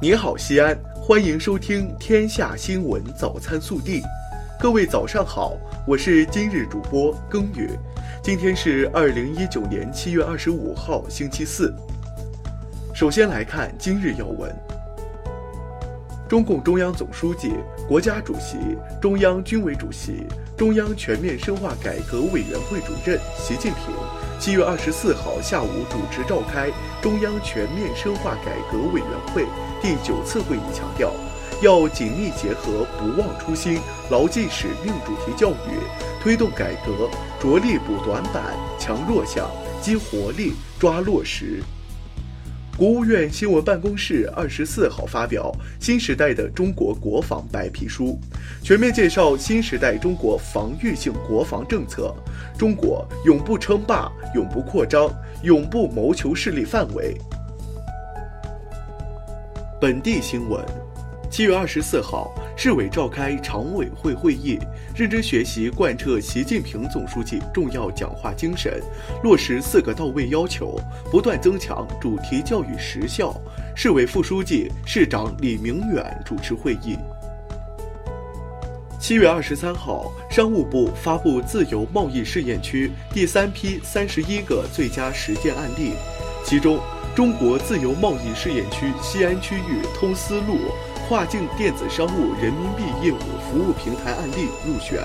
你好，西安，欢迎收听《天下新闻早餐速递》。各位早上好，我是今日主播耕耘。今天是二零一九年七月二十五号，星期四。首先来看今日要闻。中共中央总书记、国家主席、中央军委主席、中央全面深化改革委员会主任习近平七月二十四号下午主持召开中央全面深化改革委员会第九次会议，强调要紧密结合“不忘初心、牢记使命”主题教育，推动改革，着力补短板、强弱项、激活力、抓落实。国务院新闻办公室二十四号发表《新时代的中国国防白皮书》，全面介绍新时代中国防御性国防政策。中国永不称霸，永不扩张，永不谋求势力范围。本地新闻。七月二十四号，市委召开常委会会议，认真学习贯彻习近平总书记重要讲话精神，落实“四个到位”要求，不断增强主题教育实效。市委副书记、市长李明远主持会议。七月二十三号，商务部发布自由贸易试验区第三批三十一个最佳实践案例，其中，中国自由贸易试验区西安区域通丝路。跨境电子商务人民币业务服务平台案例入选。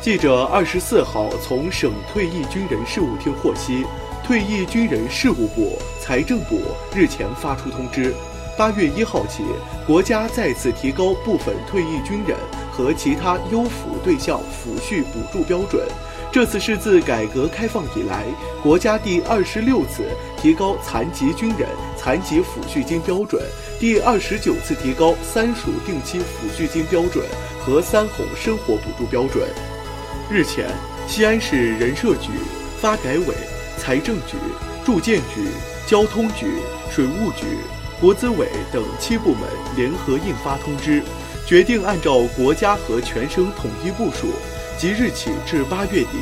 记者二十四号从省退役军人事务厅获悉，退役军人事务部、财政部日前发出通知，八月一号起，国家再次提高部分退役军人和其他优抚对象抚恤补助标准。这次是自改革开放以来，国家第二十六次提高残疾军人残疾抚恤金标准，第二十九次提高三属定期抚恤金标准和三红生活补助标准。日前，西安市人社局、发改委、财政局、住建局、交通局、水务局、国资委等七部门联合印发通知，决定按照国家和全省统一部署。即日起至八月底，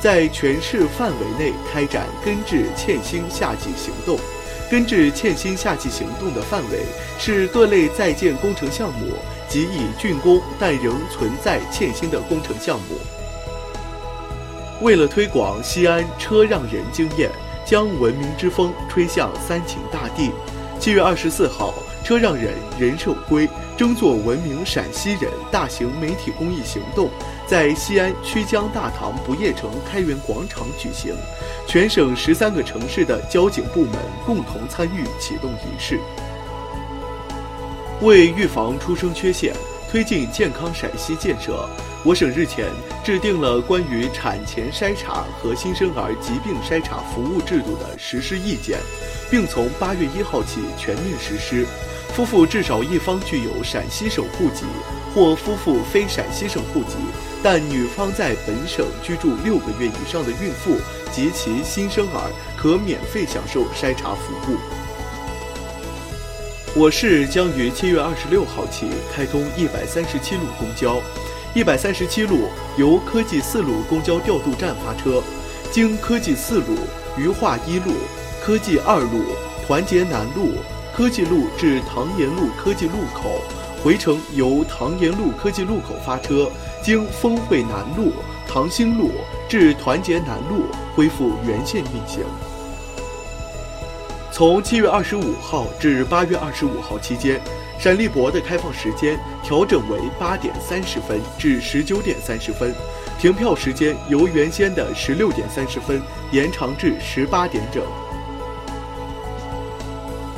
在全市范围内开展根治欠薪夏季行动。根治欠薪夏季行动的范围是各类在建工程项目及已竣工但仍存在欠薪的工程项目。为了推广西安车让人经验，将文明之风吹向三秦大地，七月二十四号，车让人人守规争做文明陕西人大型媒体公益行动。在西安曲江大唐不夜城开元广场举行，全省十三个城市的交警部门共同参与启动仪式。为预防出生缺陷，推进健康陕西建设，我省日前制定了关于产前筛查和新生儿疾病筛查服务制度的实施意见，并从八月一号起全面实施。夫妇至少一方具有陕西省户籍，或夫妇非陕西省户籍，但女方在本省居住六个月以上的孕妇及其新生儿，可免费享受筛查服务。我市将于七月二十六号起开通一百三十七路公交，一百三十七路由科技四路公交调度站发车，经科技四路、渝化一路、科技二路、团结南路。科技路至唐延路科技路口，回程由唐延路科技路口发车，经丰汇南路、唐兴路至团结南路恢复原线运行。从七月二十五号至八月二十五号期间，陕历博的开放时间调整为八点三十分至十九点三十分，停票时间由原先的十六点三十分延长至十八点整。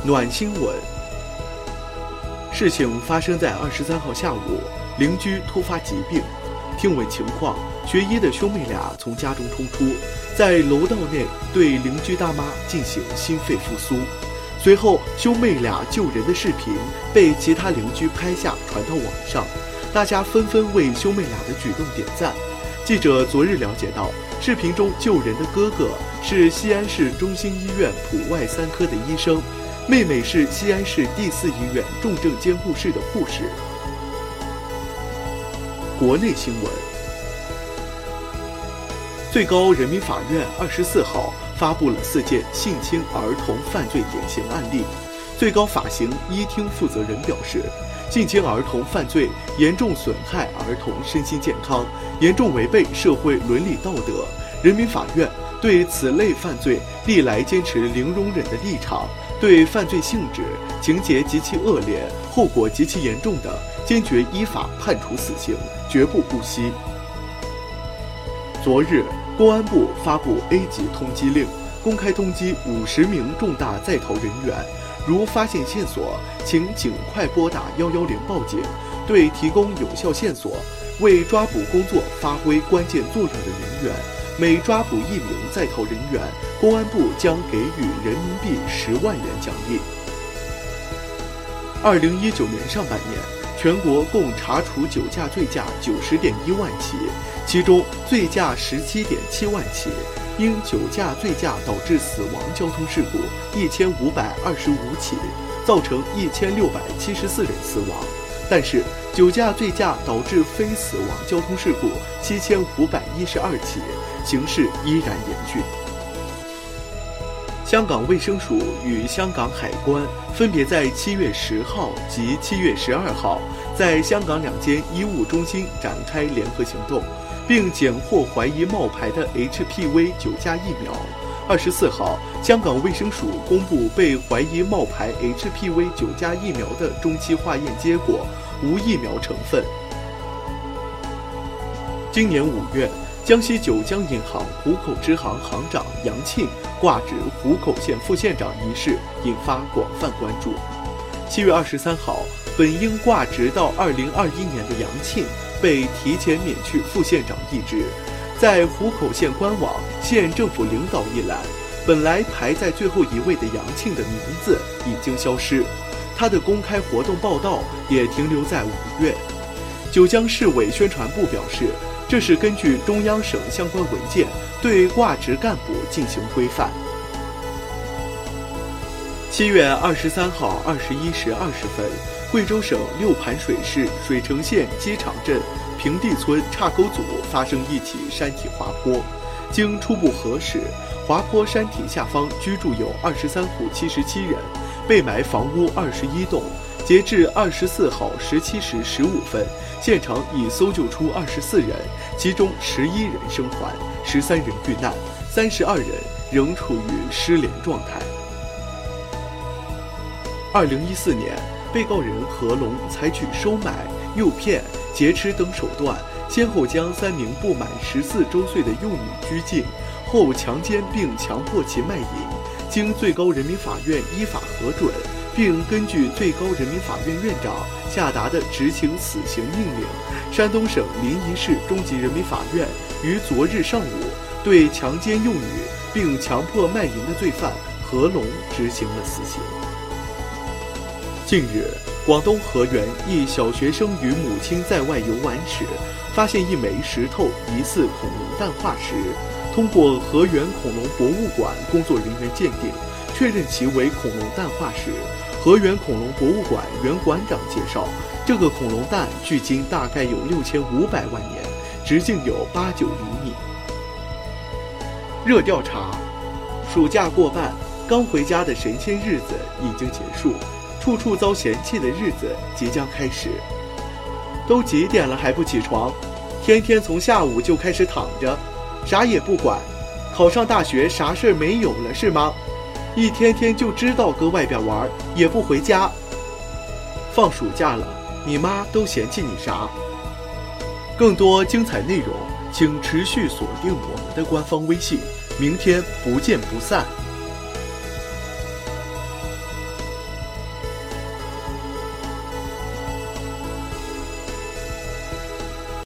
暖新闻。事情发生在二十三号下午，邻居突发疾病，听闻情况，学医的兄妹俩从家中冲出，在楼道内对邻居大妈进行心肺复苏。随后，兄妹俩救人的视频被其他邻居拍下传到网上，大家纷纷为兄妹俩的举动点赞。记者昨日了解到，视频中救人的哥哥是西安市中心医院普外三科的医生。妹妹是西安市第四医院重症监护室的护士。国内新闻：最高人民法院二十四号发布了四件性侵儿童犯罪典型案例，最高法刑一厅负责人表示，性侵儿童犯罪严重损害儿童身心健康，严重违背社会伦理道德。人民法院对此类犯罪历来坚持零容忍的立场，对犯罪性质、情节极其恶劣、后果极其严重的，坚决依法判处死刑，绝不姑息。昨日，公安部发布 A 级通缉令，公开通缉五十名重大在逃人员。如发现线索，请尽快拨打幺幺零报警。对提供有效线索、为抓捕工作发挥关键作用的人员，每抓捕一名在逃人员，公安部将给予人民币十万元奖励。二零一九年上半年，全国共查处酒驾醉驾九十点一万起，其中醉驾十七点七万起。因酒驾醉驾导致死亡交通事故一千五百二十五起，造成一千六百七十四人死亡。但是，酒驾醉驾导致非死亡交通事故七千五百一十二起，形势依然严峻。香港卫生署与香港海关分别在七月十号及七月十二号，在香港两间医务中心展开联合行动。并检获怀疑冒牌的 HPV 九价疫苗。二十四号，香港卫生署公布被怀疑冒牌 HPV 九价疫苗的中期化验结果，无疫苗成分。今年五月，江西九江银行湖口支行行长杨庆挂职湖口县副县长一事引发广泛关注。七月二十三号，本应挂职到二零二一年的杨庆。被提前免去副县长一职，在湖口县官网县政府领导一栏，本来排在最后一位的杨庆的名字已经消失，他的公开活动报道也停留在五月。九江市委宣传部表示，这是根据中央省相关文件对挂职干部进行规范。七月二十三号二十一时二十分。贵州省六盘水市水城县机场镇平地村岔沟组发生一起山体滑坡，经初步核实，滑坡山体下方居住有二十三户七十七人，被埋房屋二十一栋。截至二十四号十七时十五分，现场已搜救出二十四人，其中十一人生还，十三人遇难，三十二人仍处于失联状态。二零一四年。被告人何龙采取收买、诱骗、劫持等手段，先后将三名不满十四周岁的幼女拘禁，后强奸并强迫其卖淫。经最高人民法院依法核准，并根据最高人民法院院长下达的执行死刑命令，山东省临沂市中级人民法院于昨日上午对强奸幼女并强迫卖淫的罪犯何龙执行了死刑。近日，广东河源一小学生与母亲在外游玩时，发现一枚石头疑似恐龙蛋化石。通过河源恐龙博物馆工作人员鉴定，确认其为恐龙蛋化石。河源恐龙博物馆原馆长介绍，这个恐龙蛋距今大概有六千五百万年，直径有八九厘米。热调查：暑假过半，刚回家的神仙日子已经结束。处处遭嫌弃的日子即将开始。都几点了还不起床？天天从下午就开始躺着，啥也不管。考上大学啥事儿没有了是吗？一天天就知道搁外边玩，也不回家。放暑假了，你妈都嫌弃你啥？更多精彩内容，请持续锁定我们的官方微信。明天不见不散。